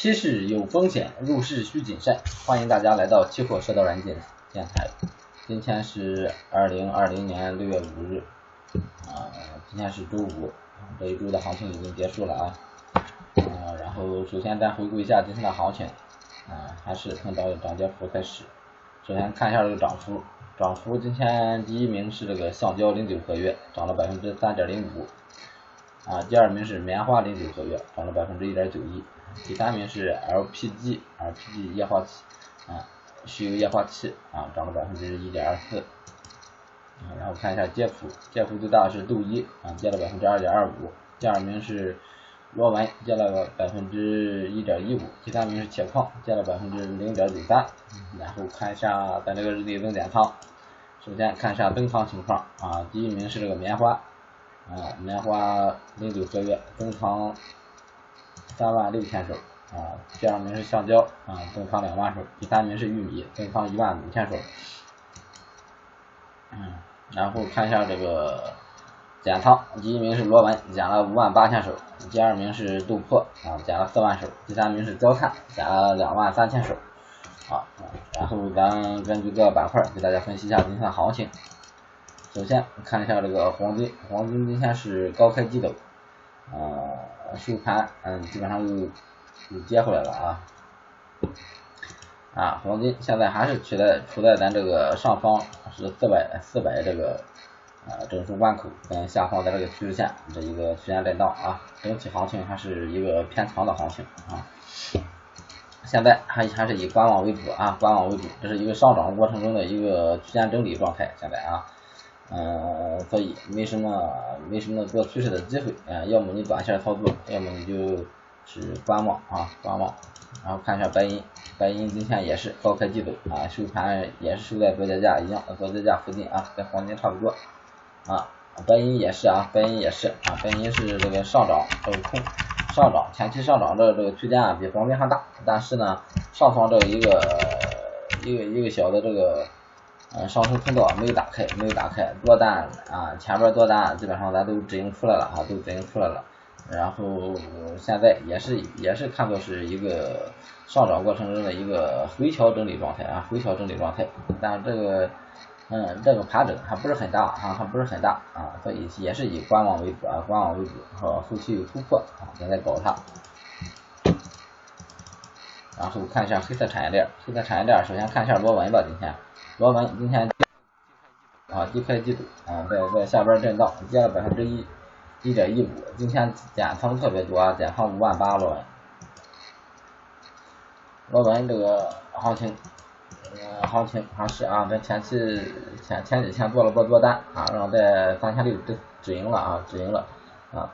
期市有风险，入市需谨慎。欢迎大家来到期货社道软件电台。今天是二零二零年六月五日，啊，今天是周五，这一周的行情已经结束了啊。啊，然后首先咱回顾一下今天的行情，啊，还是从涨涨跌幅开始。首先看一下这个涨幅，涨幅今天第一名是这个橡胶零九合约，涨了百分之三点零五。啊，第二名是棉花零九合约，涨了百分之一点九一。第三名是 LPG，LPG 液化气，啊，石油液化气，啊，涨了百分之一点二四。啊，然后看一下跌幅，跌幅最大是杜一，啊，跌了百分之二点二五。第二名是螺纹，跌了百分之一点一五。第三名是铁矿，跌了百分之零点九三。然后看一下咱这个日内增减仓，首先看一下增仓情况，啊，第一名是这个棉花。啊，棉花零九合约增仓三万六千手，啊，第二名是橡胶，啊，增仓两万手，第三名是玉米，增仓一万五千手，嗯，然后看一下这个减仓，第一名是螺纹，减了五万八千手，第二名是豆粕，啊，减了四万手，第三名是焦炭，减了两万三千手，啊，然后咱根据各个板块给大家分析一下今天的行情。首先看一下这个黄金，黄金今天是高开低走，呃，收盘嗯基本上又又接回来了啊，啊，黄金现在还是处在处在咱这个上方是四百四百这个呃整数关口，跟下方的这个趋势线这一个区间震荡啊，整体行情还是一个偏强的行情啊，现在还还是以观望为主啊，观望为主，这是一个上涨过程中的一个区间整理状态，现在啊。嗯，所以没什么没什么做趋势的机会，啊，要么你短线操作，要么你就是观望啊，观望。然后看一下白银，白银今天也是高开低走啊，收盘也是收在做价价一样，做价价附近啊，跟黄金差不多啊。白银也是啊，白银也是啊，白银是这个上涨这个空上涨，前期上涨的这个区间啊比黄金还大，但是呢上方这一个一个一个小的这个。嗯，上升通道没有打开，没有打开，多单啊，前边多单基本上咱都止盈出来了哈，都止盈出来了。然后现在也是也是看作是一个上涨过程中的一个回调整理状态啊，回调整理状态。但这个嗯，这个盘整还不是很大啊，还不是很大啊，所以也是以观望为主啊，观望为主，和后期有突破啊，咱再搞它。然后看一下黑色产业链，黑色产业链首先看一下螺纹吧，今天。螺纹今天啊低开低走啊，在在下边震荡，跌了百分之一一点一五。今天减仓特别多啊，减仓五万八螺纹。螺纹这个行情，行情还是啊，咱前期前前几天做了波多单啊，然后在三千六止止盈了啊，止盈了啊。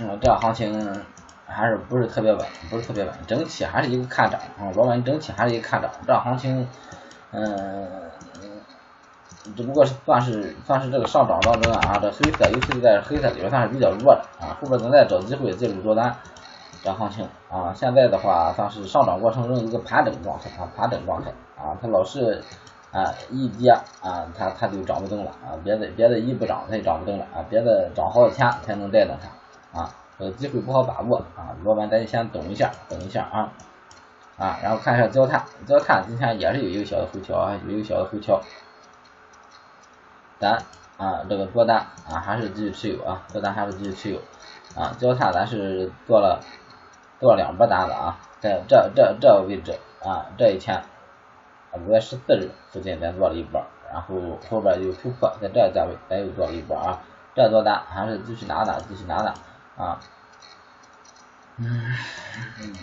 嗯，这行情。还是不是特别稳，不是特别稳，整体还是一个看涨啊，老板整体还是一个看涨，这行情，嗯，只不过是算是算是这个上涨当中啊，这黑色尤其是在黑色里边算是比较弱的啊，后边咱再找机会介入多单，这行情。啊，现在的话算是上涨过程中一个盘整状态啊，盘整状态啊，它老是啊一跌啊，它它就涨不动了啊，别的别的一不涨它就涨不动了啊，别的涨好几天才能带动它啊。这个机会不好把握啊，老板咱先等一下，等一下啊啊，然后看一下焦炭，焦炭今天也是有一个小的回调啊，有一个小的回调，咱啊这个多单啊还是继续持有啊，多单还是继续持有啊，焦炭咱是做了做了两波单子啊，在这这这个位置啊，这一天五月十四日附近咱做了一波，然后后边又突破，在这价位咱又做了一波啊，这多单还是继续拿拿，继续拿拿。啊，嗯，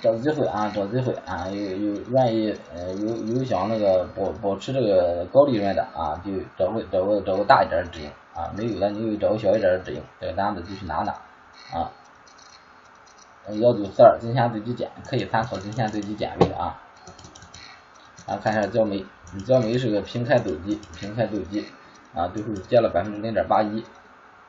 找机会啊，找机会啊，有有愿意呃有有想那个保保持这个高利润的啊，就找个找个找个大一点的止盈啊，没有的你就找个小一点的止盈，这个单子继续拿拿啊。幺九四二今天最低点可以参考今天最低点位啊。啊，看一下焦煤，焦煤是个平开走低，平开走低啊，最后跌了百分之零点八一。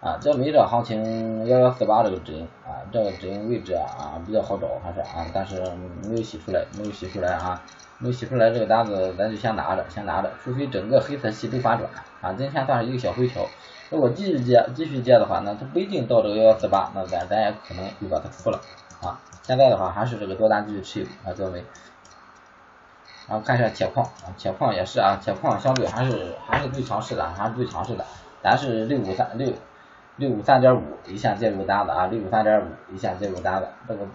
啊，焦煤这行情幺幺四八这个止盈啊，这个止盈位置啊比较好找，还是啊，但是没有洗出来，没有洗出来啊，没有洗出来这个单子咱就先拿着，先拿着，除非整个黑色系都反转啊，今天算是一个小回调，如果继续接继续接的话，那它不一定到这个幺幺四八，那咱咱也可能就把它出了啊。现在的话还是这个多单继续持有啊，各位。然后看一下铁矿啊，铁矿也是啊，铁矿相对还是还是最强势的，还是最强势的。咱是六五三六六五三点五一线介入单子啊，六五三点五一线介入单子，这个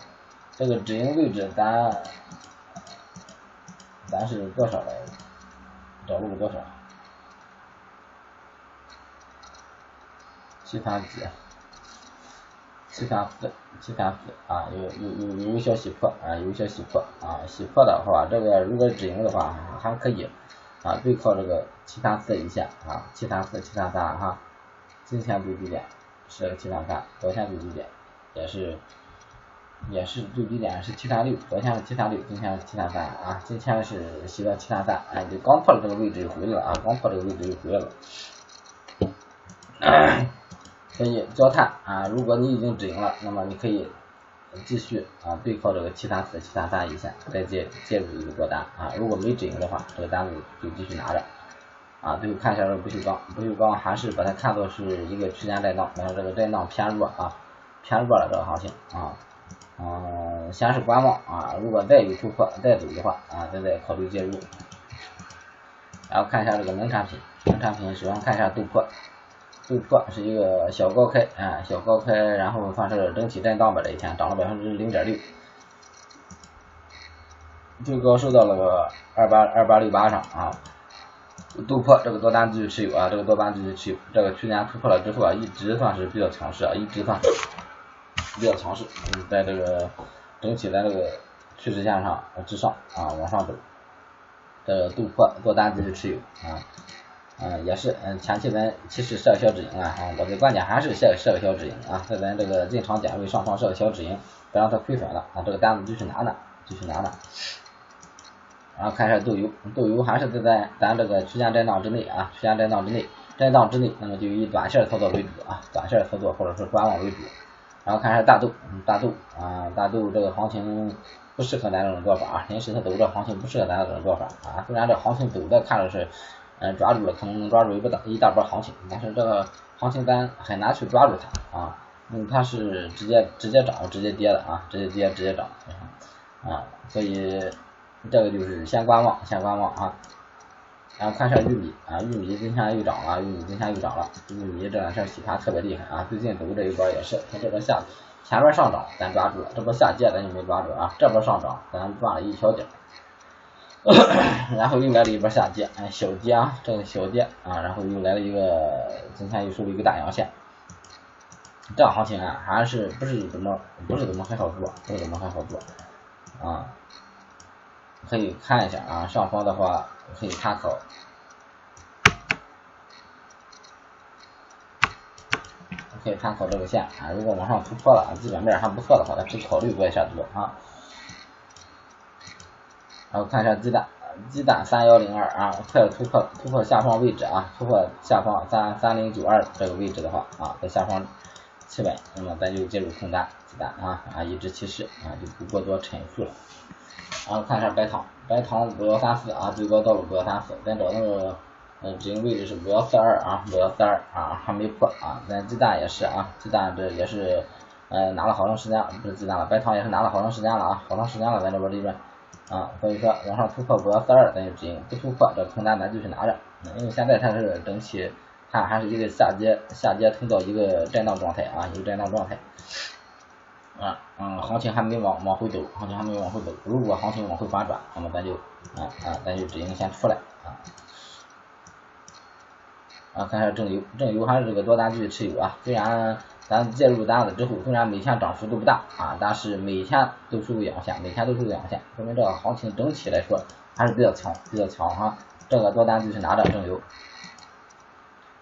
这个止盈位置咱咱是多少来着？找入多少？七三几？七三四，七三四啊，有有有有一小洗破啊，有小洗破啊，洗破的话，这个如果止盈的话还可以啊，对靠这个七三四一线啊，七三四七三三哈，今天最低点是七三三，昨天最低点也是也是最低点是七三六，昨天是七三六，今天是七三三啊，今天是洗到七三三，哎，就刚破了这个位置又回来了啊，刚破这个位置又回来了。所以焦炭啊，如果你已经止盈了，那么你可以继续啊对靠这个七三四、七三三一线再介介入一个多单啊，如果没止盈的话，这个单子就继续拿着啊。最后看一下这个不锈钢，不锈钢还是把它看作是一个区间震荡，但是这个震荡偏弱啊，偏弱了这个行情啊，嗯，先是观望啊，如果再有突破再走的话啊，再再考虑介入。然后看一下这个农产品，农产品首先看一下豆粕。豆粕是一个小高开啊，小高开，然后算是整体震荡吧，这一天涨了百分之零点六，最高收到了个二八二八六八上啊。突破这个多单继续持有啊，这个多单继续持有，这个区间突破了之后啊，一直算是比较强势啊，一直算是比较强势，嗯，在这个整体在这个趋势线上之上啊往上走，这个突破多单继续持有啊。嗯，也是，嗯，前期咱其实设个小止盈啊，啊，我的观点还是设设个小止盈啊，在咱这个进场点位上方设个小止盈，不让它亏损了啊，这个单子继续拿拿，继续拿拿。然后看一下豆油，豆油还是在咱咱这个区间震荡之内啊，区间震荡之内，震荡之内，那么就以短线操作为主啊，短线操作或者是观望为主。然后看一下大豆，大豆啊，大豆这个行情不适合咱这种做法啊，临时它走这行情不适合咱这种做法啊，虽然这行情走的看着是。嗯，抓住了可能能抓住一波大一大波行情，但是这个行情咱很难去抓住它啊，嗯，它是直接直接涨直接跌的啊，直接跌直接涨啊，所以这个就是先观望先观望啊，然后看一下玉米啊，玉米今天又涨了，玉米今天又涨了，玉米这两天洗盘特别厉害啊，最近走这一波也是，它这边下前边上涨咱抓住了，这波下跌咱就没抓住啊，这波上涨咱赚了一小点。然后又来了一波下跌，哎，小跌啊，这个小跌啊，然后又来了一个，今天又收了一个大阳线，这行情啊，还是不是怎么不是怎么很好做，不是怎么很好做啊，可以看一下啊，上方的话可以参考，可以参考这个线啊，如果往上突破了，基本面还不错的话，咱可以考虑做一下做啊。然后看一下鸡蛋，鸡蛋三幺零二啊，快要突破突破下方位置啊，突破下方三三零九二这个位置的话啊，在下方企稳，那么咱就介入空单鸡蛋啊啊，一直趋势啊，就不过多陈述了。然后看一下白糖，白糖五幺三四啊，最高到了五幺三四，咱找那个嗯止盈位置是五幺四二啊，五幺四二啊，还没破啊。咱鸡蛋也是啊，鸡蛋这也是嗯拿了好长时间，不是鸡蛋了，白糖也是拿了好长时间了啊，好长时间了，咱这边利润。啊，所以说往上突破五幺四二，咱就止盈；不突破，这空单咱继续拿着。因为现在它是整体看还是一个下跌下跌通道一个震荡状态啊，一个震荡状态。啊，嗯，行情还没往往回走，行情还没往回走。如果行情往回反转，那么咱就啊啊，咱就只能先出来啊。啊，看一下正油，正油还是这个多单继续持有啊，虽然。咱介入单子之后，虽然每天涨幅都不大啊，但是每天都收个阳线，每天都收个阳线，说明这个行情整体来说还是比较强，比较强哈。这个多单就是拿着正油。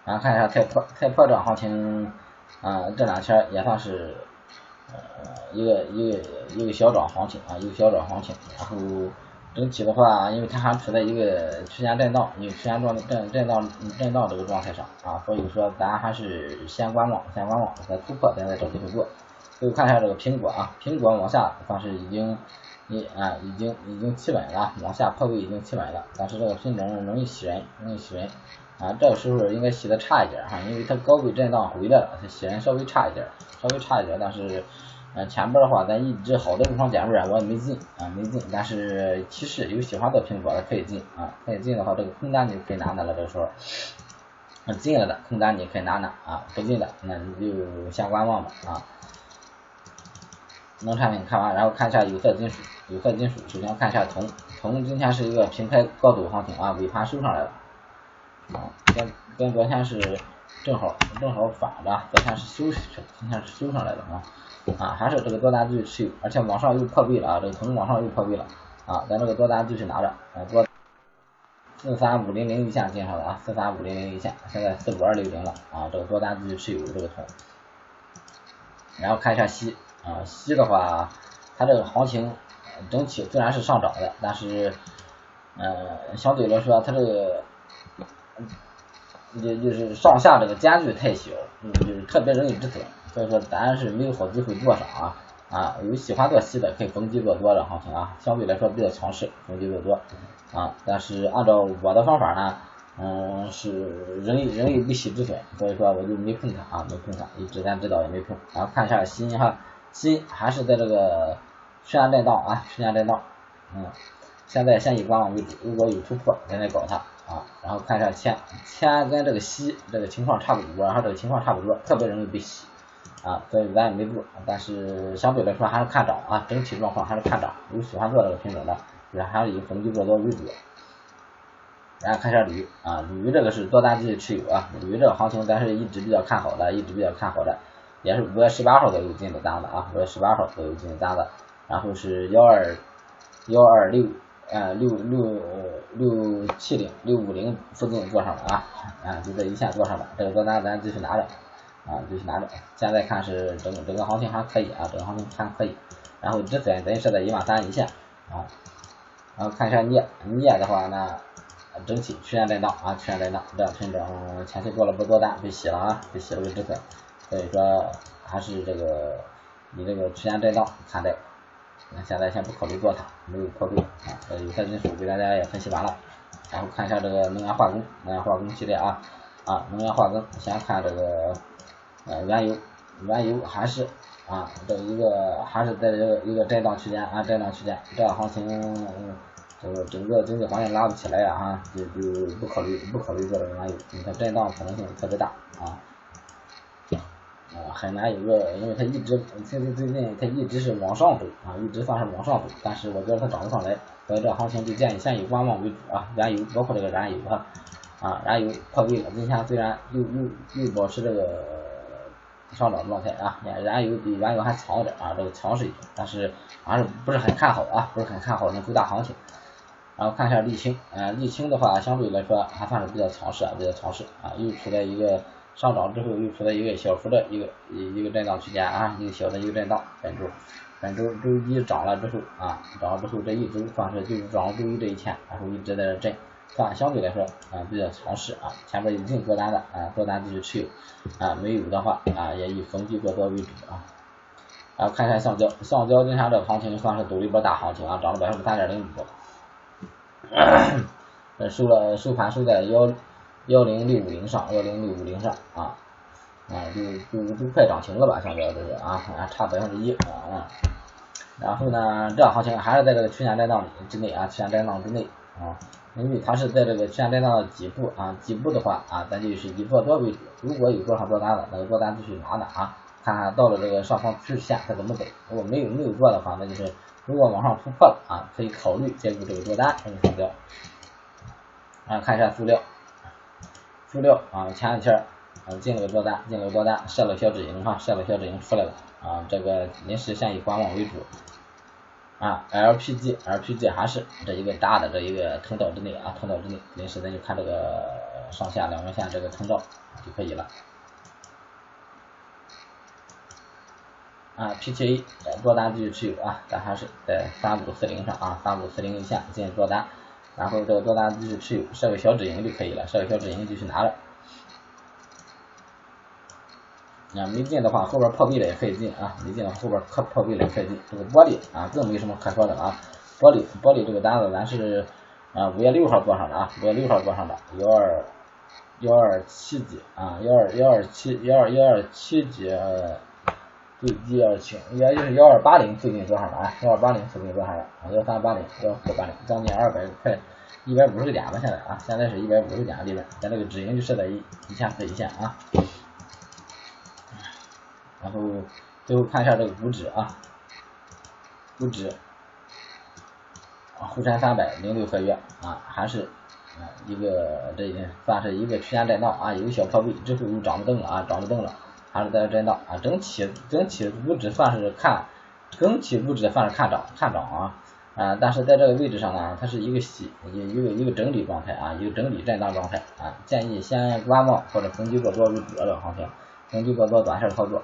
然后看一下菜粕，菜粕这行情，啊，这两天也算是一个一个一个小涨行情啊，一个小涨行情，然后。整体的话，因为它还处在一个区间震荡，因为区间状震震荡震荡这个状态上啊，所以说咱还是先观望，先观望，再突破，咱再找机会做。最后看一下这个苹果啊，苹果往下算是已经已啊已经已经企稳了，往下破位已经企稳了，但是这个品种容易洗人，容易洗人啊，这个时候应该洗的差一点哈，因为它高位震荡回来了，它洗人稍微差一点，稍微差一点，但是呃，前边的话咱一直好多地方点位啊我也没进啊，没进，但是其实有喜欢做苹果的可以进啊，可以进的话这个空单你可以拿拿了，这个时候，那进了的空单你可以拿拿啊，不进的那你就先观望吧啊。农产品看完，然后看一下有色金属，有色金属首先看一下铜，铜今天是一个平开高走行情啊，尾盘收上来了，啊，跟跟昨天是正好正好反着，昨天是休息去了，今天是修上来的啊，啊，还是这个多单继续持有，而且往上又破位了啊，这个铜往上又破位了啊，咱这个多单继续拿着，啊，多四三五零零一线进上了啊，四三五零零一线，现在四五二六零了啊，这个多单继续持有这个铜，然后看一下锡。啊，锡的话，它这个行情整体虽然是上涨的，但是，呃，相对来说它这个，就就是上下这个间距太小，嗯就是特别容易止损，所以说咱是没有好机会做上啊啊，有喜欢做锡的可以逢低做多的行情啊，相对来说比较强势，逢低做多啊，但是按照我的方法呢，嗯，是容易容易被洗止损，所以说我就没碰它啊，没碰它，一直咱知道也没碰，然后看一下新哈。新还是在这个区间震荡啊，区间震荡，嗯，现在先以观望为主，如果有突破，咱再搞它啊。然后看一下铅，铅跟这个锡这个情况差不多，然后这个情况差不多，特别容易被洗啊，所以咱也没做，但是相对来说还是看涨啊，整体状况还是看涨，有喜欢做这个品种的，也还是以逢低做多为主。然后看一下铝啊，铝这个是多单继续持有啊，铝这个行情咱是一直比较看好的，一直比较看好的。也是五月十八号都有进的单子啊，五月十八号都有进的单子，然后是幺二幺二六呃六六六七零六五零附近做上了啊，啊就这一线做上了，这个多单咱继续拿着啊，继续拿着，现在看是整整个行情还可以啊，整个行情还可以，然后止损咱设在一万三一线啊，然后看一下镍镍的话呢，整体区间震荡啊，区间震荡，这品种前期做了不多单被洗了啊，被洗了个止损。所以说还是这个以这个区间震荡看待，那现在先不考虑做它，没有破位啊。有色金属给大家也分析完了，然后看一下这个能源化工，能源化工系列啊啊，能源化工先看这个呃原油，原油还是啊这一个还是在这个一个震荡区间啊震荡区间，这样行情这个整个经济环境拉不起来呀哈，就就不考虑不考虑做这个原油，你看震荡可能性特别大啊。啊，很难有个，因为它一直，最近最近它一直是往上走啊，一直算是往上走，但是我觉得它涨不上来，所以这行情就建议先以观望为主啊。原油包括这个燃油哈，啊，燃油破位了，今天虽然又又又保持这个上涨状态啊，燃油比原油还强一点啊，这个强势一点，但是还是不是很看好啊，不是很看好那周大行情。然后看一下沥青，啊，沥青的话相对来说还算是比较强势啊，比较强势啊，又处在一个。上涨之后又处在一个小幅的一个一一个震荡区间啊，一个小的一个震荡。本周本周周一涨了之后啊，涨了之后这一周算是就是涨了周一这一天，然后一直在这震，算相对来说啊比较强势啊。前边有进多单的啊，多单继续持有啊，没有的话啊也以逢低做多为主啊。然后看一下橡胶，橡胶今天这个行情算是走了一波大行情啊，涨了百分之三点零五，收了收盘收在幺。幺零六五零上，幺零六五零上啊，啊就就就快涨停了吧，现在这是啊，还差百分之一啊，然后呢，这行情还是在这个区间震荡之内啊，区间震荡之内啊，因为它是在这个区间震荡的底部啊，底部的话啊，咱就是以做多为主，如果有多少多单的，那个多单继续拿的啊，看看到了这个上方趋势线它怎么走，如果没有没有做的话，那就是如果往上突破了啊，可以考虑介入这个多单这个目标，啊，看一下塑料。塑料啊，前两天啊进了个多单，进了个多单，设了小止盈哈，设了小止盈出来了啊，这个临时先以观望为主啊，LPG，LPG 还是这一个大的这一个通道之内啊，通道之内，临时咱就看这个上下两根线这个通道就可以了啊，PTA 多单继续持有啊，咱还是在三五四零上啊，三五四零一线进行多单。然后这个多单继续持有，设个小止盈就可以了，设个小止盈继续拿着。啊，没进的话，后边破壁了也可以进啊，没进的话后边破破壁了也可以进。这个玻璃啊，更没什么可说的了啊。玻璃玻璃这个单子咱是啊五月六号做上的啊，五月六号做上的幺二幺二七几啊，幺二幺二七幺二幺二七几最低要求也就是幺二八零附近做上了啊，幺二八零附近做上了啊，幺三八零幺四八零，将近二百块，一百五十个点吧现在啊，现在是一百五十点的利润，咱这个止盈就设在一一千四一线啊。然后最后看一下这个股指啊，股指啊沪深三百零六合约啊还是啊一个这算是一个区间震荡啊，有个小破位之后又涨不动了啊，涨不动了，还是在震荡啊，整体整体股指算是看整体股指算是看涨看涨啊啊，但是在这个位置上呢，它是一个洗一一个一个整理状态啊，一个整理震荡状态啊，建议先观望或者逢低做多为主的行情，逢低做多短线操作。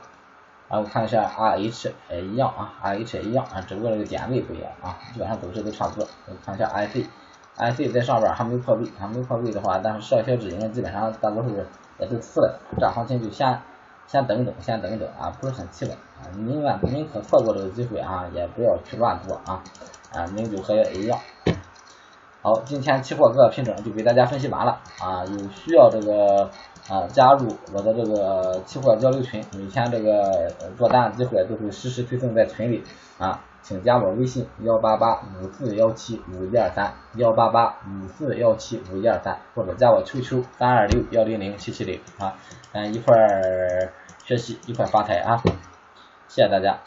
然后看一下 R H 也一样啊，R H 也一样啊，只不过这个点位不一样啊，基本上走势都差不多。我看一下 I C，I C 在上边还没破位，还没破位的话，但是设一些止盈，基本上大多数也都刺了，这行情就先先等等，先等等啊，不是很期稳啊，宁愿宁可错过这个机会啊，也不要去乱做啊啊，零九合约也一样。好，今天期货各个品种就给大家分析完了啊，有需要这个。啊，加入我的这个期货交流群，每天这个做单的机会都会实时推送在群里啊，请加我微信幺八八五四幺七五一二三幺八八五四幺七五一二三，或者加我 QQ 三二六幺零零七七零啊，咱一块儿学习一块儿发财啊，谢谢大家。